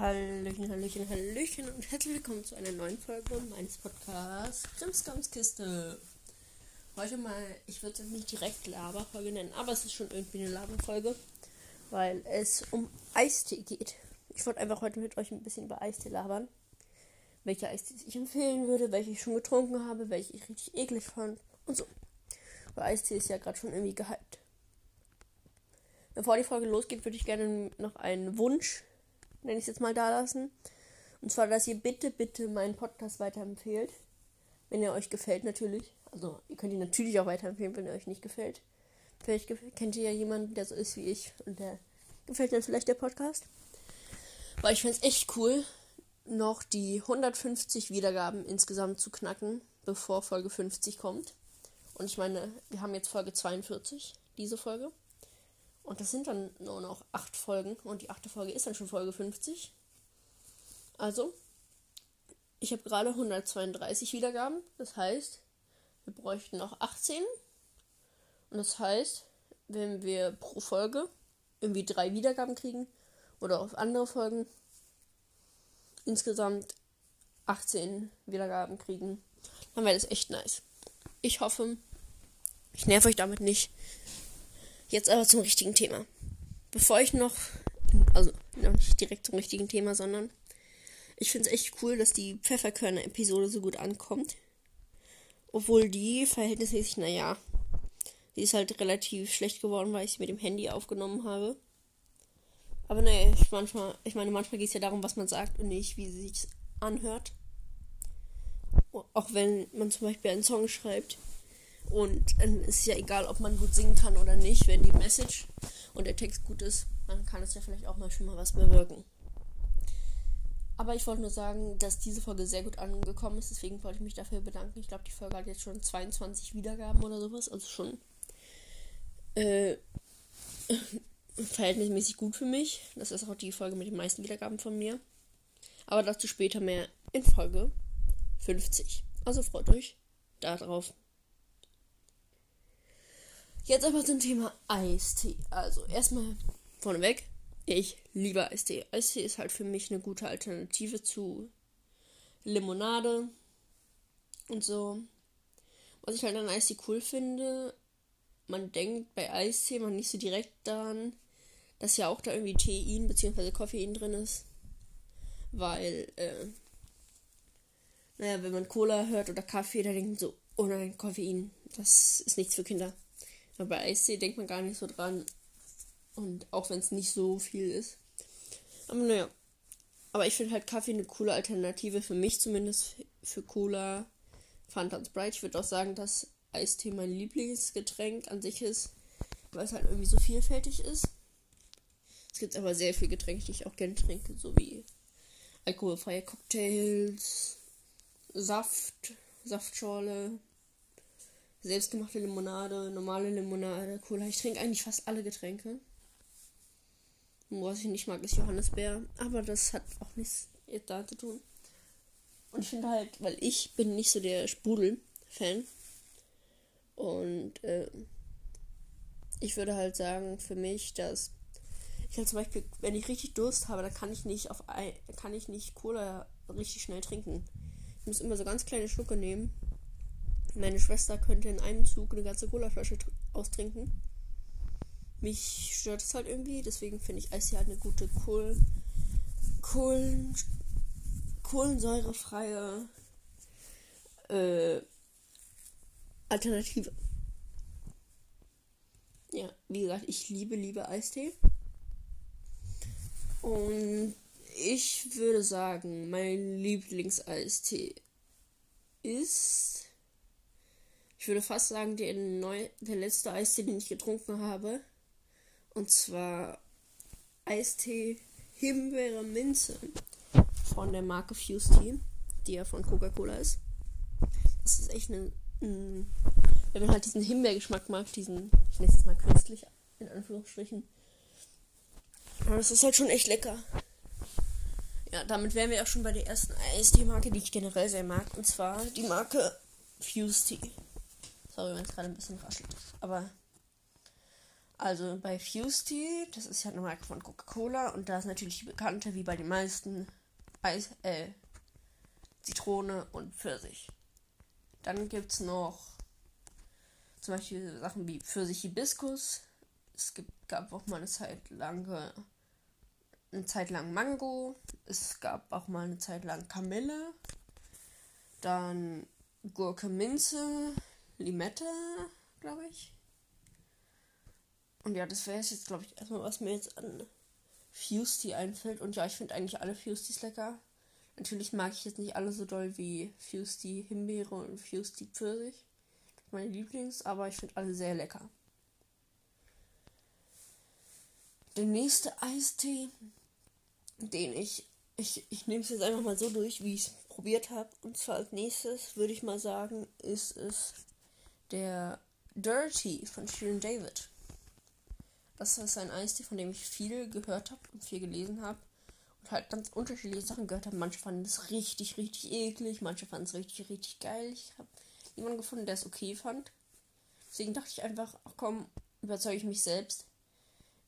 Hallöchen, Hallöchen, Hallöchen und herzlich willkommen zu einer neuen Folge meines Podcasts Krimskamskiste. Heute mal, ich würde es nicht direkt Laberfolge nennen, aber es ist schon irgendwie eine Laberfolge, weil es um Eistee geht. Ich wollte einfach heute mit euch ein bisschen über Eistee labern. Welche Eistees ich empfehlen würde, welche ich schon getrunken habe, welche ich richtig eklig fand und so. Weil Eistee ist ja gerade schon irgendwie gehypt. Bevor die Folge losgeht, würde ich gerne noch einen Wunsch nenne ich es jetzt mal da lassen. Und zwar, dass ihr bitte, bitte meinen Podcast weiterempfehlt. Wenn er euch gefällt, natürlich. Also, ihr könnt ihn natürlich auch weiterempfehlen, wenn er euch nicht gefällt. Vielleicht kennt ihr ja jemanden, der so ist wie ich und der gefällt dann vielleicht der Podcast. Weil ich fände es echt cool, noch die 150 Wiedergaben insgesamt zu knacken, bevor Folge 50 kommt. Und ich meine, wir haben jetzt Folge 42, diese Folge. Und das sind dann nur noch acht Folgen. Und die achte Folge ist dann schon Folge 50. Also, ich habe gerade 132 Wiedergaben. Das heißt, wir bräuchten noch 18. Und das heißt, wenn wir pro Folge irgendwie drei Wiedergaben kriegen oder auf andere Folgen insgesamt 18 Wiedergaben kriegen, dann wäre das echt nice. Ich hoffe, ich nerv euch damit nicht. Jetzt aber zum richtigen Thema. Bevor ich noch, also noch nicht direkt zum richtigen Thema, sondern ich finde es echt cool, dass die Pfefferkörner-Episode so gut ankommt. Obwohl die verhältnismäßig, naja, die ist halt relativ schlecht geworden, weil ich sie mit dem Handy aufgenommen habe. Aber naja, ich, manchmal, ich meine, manchmal geht es ja darum, was man sagt und nicht, wie sie sich anhört. Auch wenn man zum Beispiel einen Song schreibt und ähm, es ist ja egal, ob man gut singen kann oder nicht, wenn die Message und der Text gut ist, dann kann es ja vielleicht auch mal schon mal was bewirken. Aber ich wollte nur sagen, dass diese Folge sehr gut angekommen ist, deswegen wollte ich mich dafür bedanken. Ich glaube, die Folge hat jetzt schon 22 Wiedergaben oder sowas, also schon äh, verhältnismäßig gut für mich. Das ist auch die Folge mit den meisten Wiedergaben von mir. Aber dazu später mehr in Folge 50. Also freut euch darauf. Jetzt aber zum Thema Eistee. Also erstmal vorneweg, ich liebe Eistee. Eistee ist halt für mich eine gute Alternative zu Limonade und so. Was ich halt an Eistee cool finde, man denkt bei Eistee man nicht so direkt daran, dass ja auch da irgendwie Tein bzw. Koffein drin ist. Weil, äh, naja, wenn man Cola hört oder Kaffee, da denkt man so, oh nein, Koffein, das ist nichts für Kinder. Aber bei Eistee denkt man gar nicht so dran. Und auch wenn es nicht so viel ist. Aber naja. Aber ich finde halt Kaffee eine coole Alternative. Für mich zumindest. Für Cola, Fanta und Sprite. Ich würde auch sagen, dass Eistee mein Lieblingsgetränk an sich ist. Weil es halt irgendwie so vielfältig ist. Es gibt aber sehr viele Getränke, die ich auch gerne trinke. So wie alkoholfreie Cocktails, Saft, Saftschorle, selbstgemachte Limonade, normale Limonade, Cola. Ich trinke eigentlich fast alle Getränke. Was ich nicht mag, ist Johannisbeer. Aber das hat auch nichts da zu tun. Und ich finde halt, weil ich bin nicht so der Sprudel-Fan. Und äh, ich würde halt sagen, für mich, dass ich halt zum Beispiel, wenn ich richtig Durst habe, dann kann ich nicht auf kann ich nicht Cola richtig schnell trinken. Ich muss immer so ganz kleine Schlucke nehmen meine Schwester könnte in einem Zug eine ganze Colaflasche austrinken. Mich stört es halt irgendwie, deswegen finde ich Eis halt eine gute Kohl, Kohlen, kohlensäurefreie äh, Alternative. Ja, wie gesagt, ich liebe, liebe Eistee. Und ich würde sagen, mein Lieblingseistee ist ich würde fast sagen, der, neu, der letzte Eistee, den ich getrunken habe. Und zwar Eistee Himbeere Minze von der Marke Fuse Tea, die ja von Coca-Cola ist. Das ist echt eine. Ein, wenn man halt diesen Himbeergeschmack mag, diesen, ich nenne es jetzt mal künstlich, in Anführungsstrichen. Aber das ist halt schon echt lecker. Ja, damit wären wir auch schon bei der ersten Eistee-Marke, die ich generell sehr mag. Und zwar die Marke Fuse Tea. Sorry, wenn es gerade ein bisschen raschelt. Aber Also bei Fusty, das ist ja eine Marke von Coca-Cola und da ist natürlich die bekannte, wie bei den meisten, Eis, äh, Zitrone und Pfirsich. Dann gibt es noch zum Beispiel Sachen wie Pfirsich-Hibiskus. Es gibt, gab auch mal eine Zeit lang eine Zeit lang Mango. Es gab auch mal eine Zeit lang Kamille. Dann Gurke Minze, Limette, glaube ich. Und ja, das wäre jetzt, glaube ich, erstmal, was mir jetzt an Fusty einfällt. Und ja, ich finde eigentlich alle Fusties lecker. Natürlich mag ich jetzt nicht alle so doll wie Fusty Himbeere und Fusty Pfirsich. Meine Lieblings, aber ich finde alle sehr lecker. Der nächste Eistee, den ich, ich, ich nehme es jetzt einfach mal so durch, wie ich es probiert habe. Und zwar als nächstes würde ich mal sagen, ist es der Dirty von Shirin David. Das ist ein Eistee, von dem ich viel gehört habe und viel gelesen habe. Und halt ganz unterschiedliche Sachen gehört habe. Manche fanden es richtig, richtig eklig. Manche fanden es richtig, richtig geil. Ich habe niemanden gefunden, der es okay fand. Deswegen dachte ich einfach, ach komm, überzeuge ich mich selbst.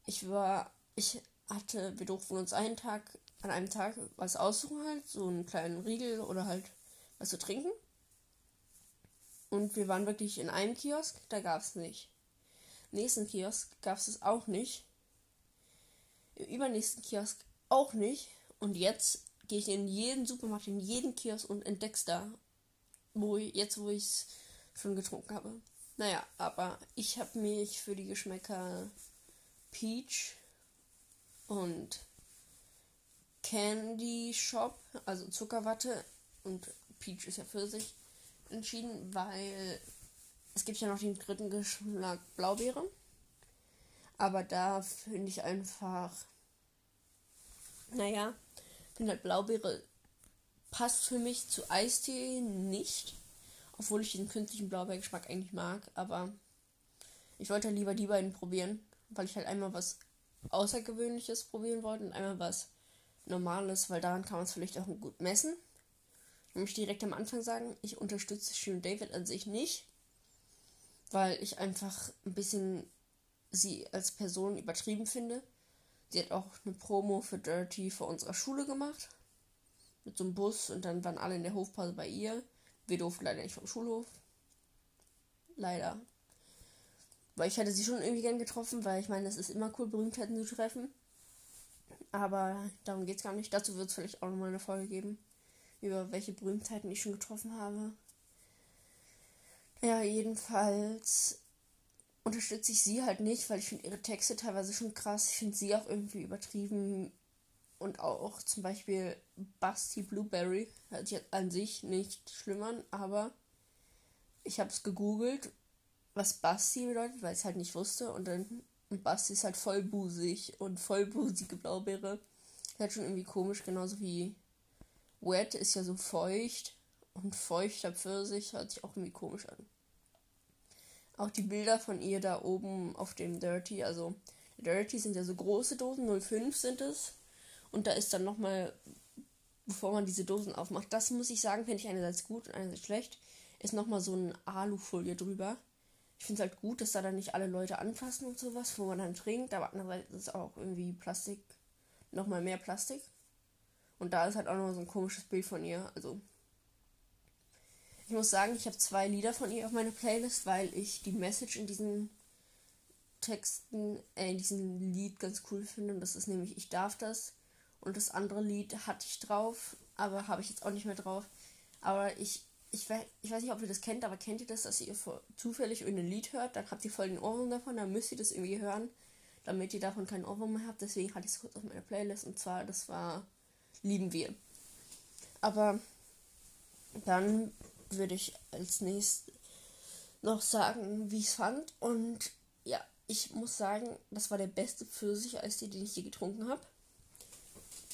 Ich war, ich hatte, wir durften uns einen Tag, an einem Tag was aussuchen halt, so einen kleinen Riegel oder halt was zu trinken. Und wir waren wirklich in einem Kiosk, da gab es nicht nächsten Kiosk gab es es auch nicht. Im übernächsten Kiosk auch nicht. Und jetzt gehe ich in jeden Supermarkt, in jeden Kiosk und entdeck's da. Wo ich, jetzt, wo ich es schon getrunken habe. Naja, aber ich habe mich für die Geschmäcker Peach und Candy Shop, also Zuckerwatte und Peach ist ja für sich entschieden, weil es gibt ja noch den dritten Geschmack Blaubeere. Aber da finde ich einfach. Naja, finde halt Blaubeere passt für mich zu Eistee nicht. Obwohl ich den künstlichen Blaubeergeschmack eigentlich mag. Aber ich wollte halt lieber die beiden probieren. Weil ich halt einmal was Außergewöhnliches probieren wollte und einmal was Normales. Weil daran kann man es vielleicht auch gut messen. Ich möchte direkt am Anfang sagen, ich unterstütze Shirin David an sich nicht weil ich einfach ein bisschen sie als Person übertrieben finde. Sie hat auch eine Promo für Dirty vor unserer Schule gemacht. Mit so einem Bus und dann waren alle in der Hofpause bei ihr. Wir durften leider nicht vom Schulhof. Leider. Weil ich hatte sie schon irgendwie gern getroffen, weil ich meine, es ist immer cool, Berühmtheiten zu treffen. Aber darum geht es gar nicht. Dazu wird es vielleicht auch nochmal eine Folge geben, über welche Berühmtheiten ich schon getroffen habe. Ja, jedenfalls unterstütze ich sie halt nicht, weil ich finde ihre Texte teilweise schon krass. Ich finde sie auch irgendwie übertrieben. Und auch zum Beispiel Basti Blueberry hört sich an sich nicht schlimm an, aber ich habe es gegoogelt, was Basti bedeutet, weil ich es halt nicht wusste. Und dann und Basti ist halt vollbusig und vollbusige Blaubeere. Ist halt schon irgendwie komisch, genauso wie Wet ist ja so feucht. Und feuchter Pfirsich hört sich auch irgendwie komisch an. Auch die Bilder von ihr da oben auf dem Dirty, also Dirty sind ja so große Dosen, 05 sind es. Und da ist dann nochmal, bevor man diese Dosen aufmacht, das muss ich sagen, finde ich einerseits gut und einerseits schlecht, ist nochmal so eine Alufolie drüber. Ich finde es halt gut, dass da dann nicht alle Leute anfassen und sowas, wo man dann trinkt, aber andererseits ist auch irgendwie Plastik, nochmal mehr Plastik. Und da ist halt auch noch so ein komisches Bild von ihr, also ich muss sagen, ich habe zwei Lieder von ihr auf meiner Playlist, weil ich die Message in diesen Texten, äh, in diesem Lied ganz cool finde. Und das ist nämlich Ich darf das. Und das andere Lied hatte ich drauf, aber habe ich jetzt auch nicht mehr drauf. Aber ich, ich, ich weiß nicht, ob ihr das kennt, aber kennt ihr das, dass ihr zufällig irgendein Lied hört, dann habt ihr voll den Ohrwurm davon, dann müsst ihr das irgendwie hören, damit ihr davon keinen Ohrwurm mehr habt. Deswegen hatte ich es kurz auf meiner Playlist und zwar, das war Lieben wir. Aber dann würde ich als nächstes noch sagen, wie ich es fand. Und ja, ich muss sagen, das war der beste Pfirsich-Eistee, den ich je getrunken habe.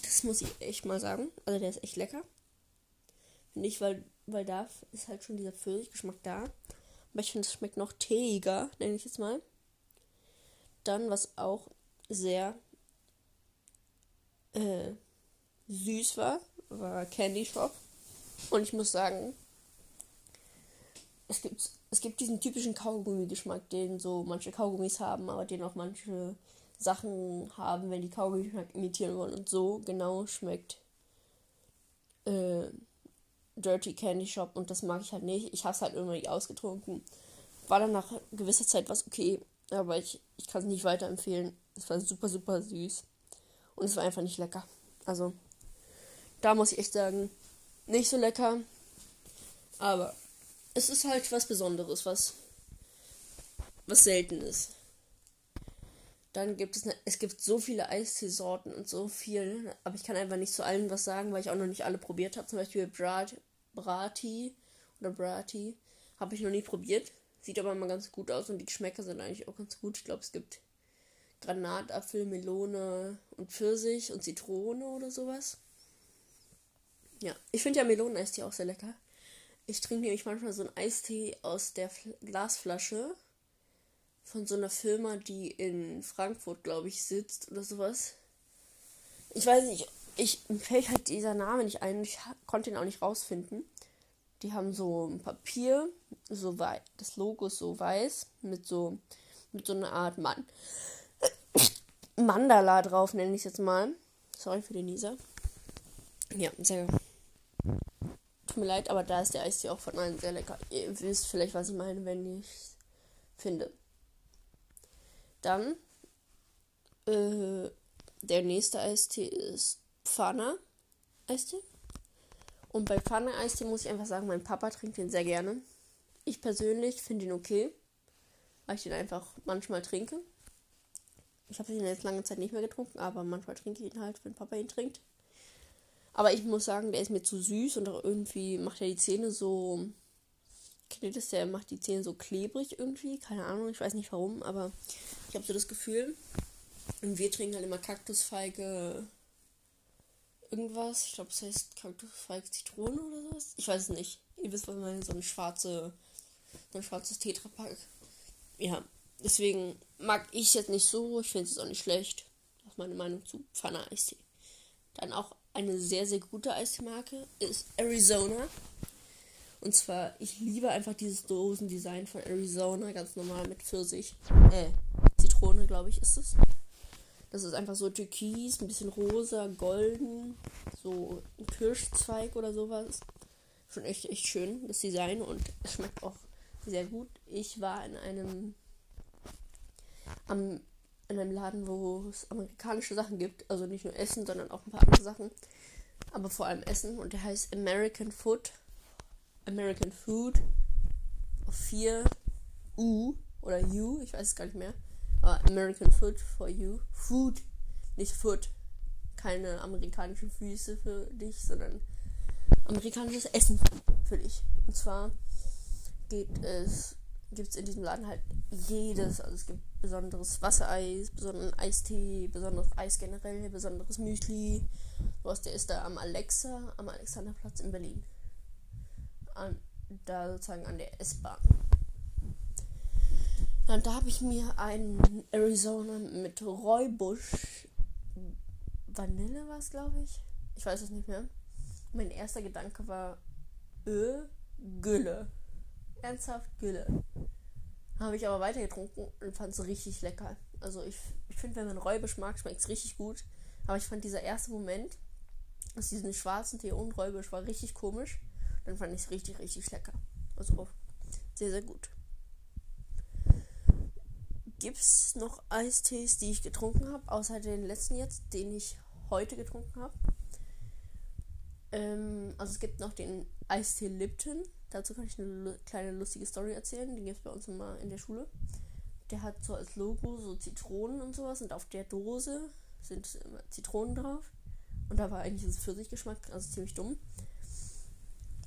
Das muss ich echt mal sagen. Also der ist echt lecker. Finde ich, weil, weil da ist halt schon dieser Pfirsichgeschmack da. Aber ich finde, es schmeckt noch teeiger, nenne ich jetzt mal. Dann, was auch sehr äh, süß war, war Candy Shop. Und ich muss sagen, es gibt, es gibt diesen typischen Kaugummi-Geschmack, den so manche Kaugummis haben, aber den auch manche Sachen haben, wenn die Kaugummi-Geschmack imitieren wollen. Und so genau schmeckt äh, Dirty Candy Shop und das mag ich halt nicht. Ich habe es halt irgendwie ausgetrunken. War dann nach gewisser Zeit was okay, aber ich, ich kann es nicht weiterempfehlen. Es war super, super süß. Und es war einfach nicht lecker. Also, da muss ich echt sagen, nicht so lecker. Aber es ist halt was Besonderes, was, was selten ist. Dann gibt es, ne, es gibt so viele Eisteesorten und so viel, aber ich kann einfach nicht zu allen was sagen, weil ich auch noch nicht alle probiert habe. Zum Beispiel Brat, Brati oder Brati habe ich noch nie probiert. Sieht aber immer ganz gut aus und die Geschmäcker sind eigentlich auch ganz gut. Ich glaube, es gibt Granatapfel, Melone und Pfirsich und Zitrone oder sowas. Ja, ich finde ja Meloneneistee auch sehr lecker. Ich trinke nämlich manchmal so einen Eistee aus der Fl Glasflasche von so einer Firma, die in Frankfurt, glaube ich, sitzt oder sowas. Ich weiß nicht, ich fällt halt dieser Name nicht ein. Ich konnte ihn auch nicht rausfinden. Die haben so ein Papier, so das Logo ist so weiß mit so mit so einer Art Mann Mandala drauf, nenne ich es jetzt mal. Sorry für den Nieser. Ja, sehr. Tut mir leid, aber da ist der Eistee auch von allen sehr lecker. Ihr wisst vielleicht, was ich meine, wenn ich finde. Dann äh, der nächste Eistee ist Pfanne Eistee. Und bei Pfanne Eistee muss ich einfach sagen, mein Papa trinkt den sehr gerne. Ich persönlich finde ihn okay, weil ich den einfach manchmal trinke. Ich habe ihn jetzt lange Zeit nicht mehr getrunken, aber manchmal trinke ich ihn halt, wenn Papa ihn trinkt. Aber ich muss sagen, der ist mir zu süß und auch irgendwie macht er die Zähne so. Kennt das? Der macht die Zähne so klebrig irgendwie. Keine Ahnung, ich weiß nicht warum, aber ich habe so das Gefühl. Und wir trinken halt immer Kaktusfeige. Irgendwas. Ich glaube, es heißt Kaktusfeige Zitrone oder sowas. Ich weiß es nicht. Ihr wisst, was ich meine. So ein schwarze. So ein schwarzes Tetrapack. Ja. Deswegen mag ich es jetzt nicht so. Ich finde es auch nicht schlecht. Das ist meine Meinung zu Pfanne Eistee. Dann auch eine sehr, sehr gute Eismarke ist Arizona. Und zwar, ich liebe einfach dieses Dosendesign von Arizona, ganz normal mit Pfirsich. Äh, Zitrone, glaube ich, ist es. Das ist einfach so türkis, ein bisschen rosa, golden, so ein Kirschzweig oder sowas. Schon echt, echt schön, das Design und es schmeckt auch sehr gut. Ich war in einem am in einem Laden, wo es amerikanische Sachen gibt. Also nicht nur Essen, sondern auch ein paar andere Sachen. Aber vor allem Essen. Und der heißt American Food. American Food. Auf 4 U oder U, ich weiß es gar nicht mehr. Aber American Food for You. Food, nicht Food. Keine amerikanischen Füße für dich, sondern amerikanisches Essen für dich. Und zwar geht es gibt es in diesem Laden halt jedes. Also es gibt besonderes Wassereis, besonderen Eistee, besonderes Eis generell, besonderes Müsli. Was der ist da am Alexa, am Alexanderplatz in Berlin. An, da sozusagen an der S-Bahn. Und da habe ich mir einen Arizona mit Räubusch Vanille war es, glaube ich. Ich weiß es nicht mehr. Mein erster Gedanke war Ö, Gülle. Ernsthaft Gülle. Habe ich aber weiter getrunken und fand es richtig lecker. Also ich, ich finde, wenn man Räubisch mag, schmeckt es richtig gut. Aber ich fand dieser erste Moment aus diesem schwarzen Tee und Räubisch war richtig komisch. Dann fand ich es richtig, richtig lecker. Also sehr, sehr gut. Gibt es noch Eistees, die ich getrunken habe, außer den letzten jetzt, den ich heute getrunken habe? Ähm, also es gibt noch den Eistee Lipton. Dazu kann ich eine kleine lustige Story erzählen. Die gibt es bei uns immer in der Schule. Der hat so als Logo so Zitronen und sowas und auf der Dose sind immer Zitronen drauf. Und da war eigentlich das Pfirsichgeschmack, also ziemlich dumm.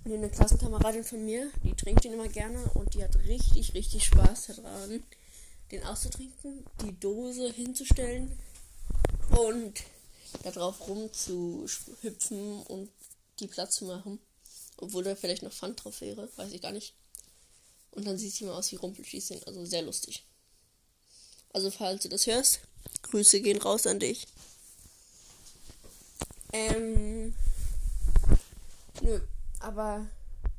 Und eine Klassenkameradin von mir, die trinkt den immer gerne und die hat richtig, richtig Spaß daran, den auszutrinken, die Dose hinzustellen und da drauf rumzuhüpfen und die Platz zu machen. Obwohl da vielleicht noch Pfand drauf wäre, weiß ich gar nicht. Und dann sieht sie mal aus wie Rumpelschießing, also sehr lustig. Also falls du das hörst, Grüße gehen raus an dich. Ähm. Nö, aber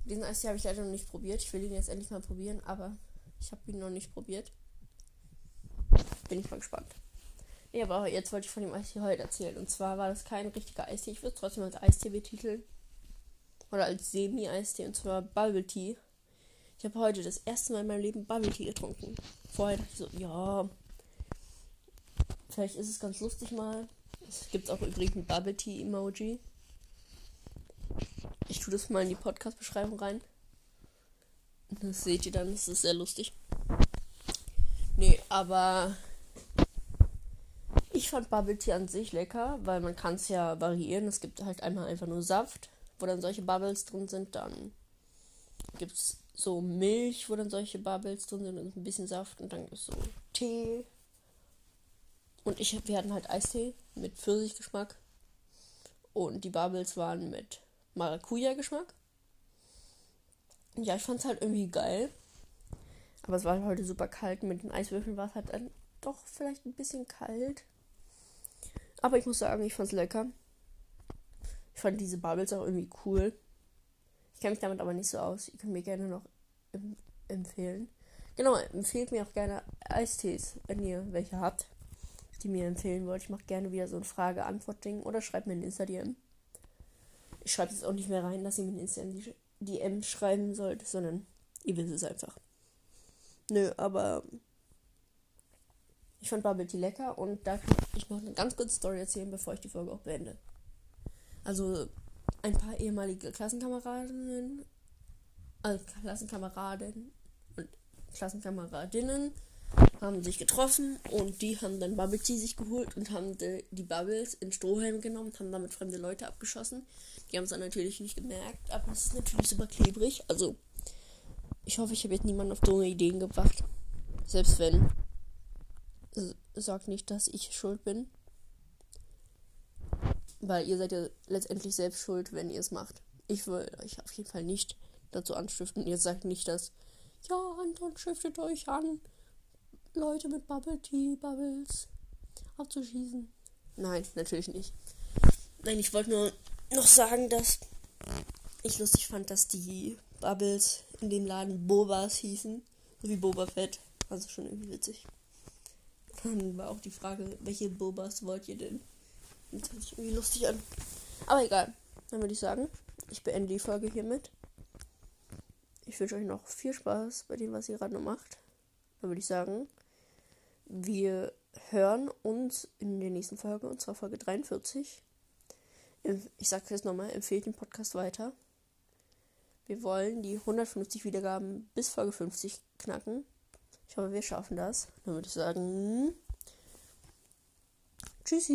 Diesen Eistee habe ich leider noch nicht probiert. Ich will ihn jetzt endlich mal probieren, aber ich habe ihn noch nicht probiert. Bin ich mal gespannt. Ja, aber jetzt wollte ich von dem Eistee heute erzählen. Und zwar war das kein richtiger Eistee. Ich würde es trotzdem als Eistee betiteln. Oder als Semi-Eistee. Und zwar Bubble Tea. Ich habe heute das erste Mal in meinem Leben Bubble Tea getrunken. Vorher dachte ich so, ja. Vielleicht ist es ganz lustig mal. Es gibt auch übrigens ein Bubble Tea Emoji. Ich tue das mal in die Podcast-Beschreibung rein. Das seht ihr dann, das ist sehr lustig. Nee, aber ich fand Bubble Tea an sich lecker, weil man kann es ja variieren. Es gibt halt einmal einfach nur Saft, wo dann solche Bubbles drin sind. Dann gibt es so Milch, wo dann solche Bubbles drin sind und ein bisschen Saft. Und dann gibt es so Tee. Und ich, wir hatten halt Eistee mit Pfirsichgeschmack. Und die Bubbles waren mit Maracuja-Geschmack. Ja, ich fand es halt irgendwie geil. Aber es war heute super kalt. Mit den Eiswürfeln war es halt dann doch vielleicht ein bisschen kalt. Aber ich muss sagen, ich fand es lecker. Ich fand diese Bubbles auch irgendwie cool. Ich kenne mich damit aber nicht so aus. Ihr könnt mir gerne noch empfehlen. Genau, empfehlt mir auch gerne Eistees, wenn ihr welche habt, die mir empfehlen wollt. Ich mache gerne wieder so ein Frage-Antwort-Ding oder schreibt mir ein Insta-DM. Ich schreibe jetzt auch nicht mehr rein, dass ihr mir ein Insta-DM schreiben sollt, sondern ihr wisst es einfach. Nö, aber ich fand Bubble Tea lecker und da kann ich noch eine ganz kurze Story erzählen, bevor ich die Folge auch beende. Also ein paar ehemalige Klassenkameradinnen, also Klassenkameraden und Klassenkameradinnen haben sich getroffen und die haben dann Bubble Tea sich geholt und haben die, die Bubbles in Strohhalm genommen und haben damit fremde Leute abgeschossen. Die haben es dann natürlich nicht gemerkt, aber es ist natürlich super klebrig. Also ich hoffe, ich habe jetzt niemanden auf dumme Ideen gebracht. Selbst wenn sagt nicht, dass ich schuld bin. Weil ihr seid ja letztendlich selbst schuld, wenn ihr es macht. Ich will euch auf jeden Fall nicht dazu anstiften. Ihr sagt nicht, dass, ja, Anton stiftet euch an, Leute mit Bubble Tea, Bubbles abzuschießen. Nein, natürlich nicht. Nein, ich wollte nur noch sagen, dass ich lustig fand, dass die Bubbles in dem Laden Bobas hießen. So wie Boba Fett. Also schon irgendwie witzig. Dann war auch die Frage, welche Bobas wollt ihr denn? Das hört sich irgendwie lustig an. Aber egal. Dann würde ich sagen, ich beende die Folge hiermit. Ich wünsche euch noch viel Spaß bei dem, was ihr gerade macht. Dann würde ich sagen, wir hören uns in der nächsten Folge, und zwar Folge 43. Ich sage jetzt nochmal, empfehlt den Podcast weiter. Wir wollen die 150 Wiedergaben bis Folge 50 knacken. Ich hoffe, wir schaffen das. Dann würde ich sagen. Tschüssi.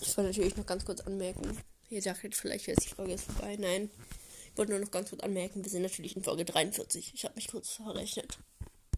Ich wollte natürlich noch ganz kurz anmerken. Ihr dachtet vielleicht, jetzt die Folge ist vorbei. Nein. Ich wollte nur noch ganz kurz anmerken, wir sind natürlich in Folge 43. Ich habe mich kurz verrechnet.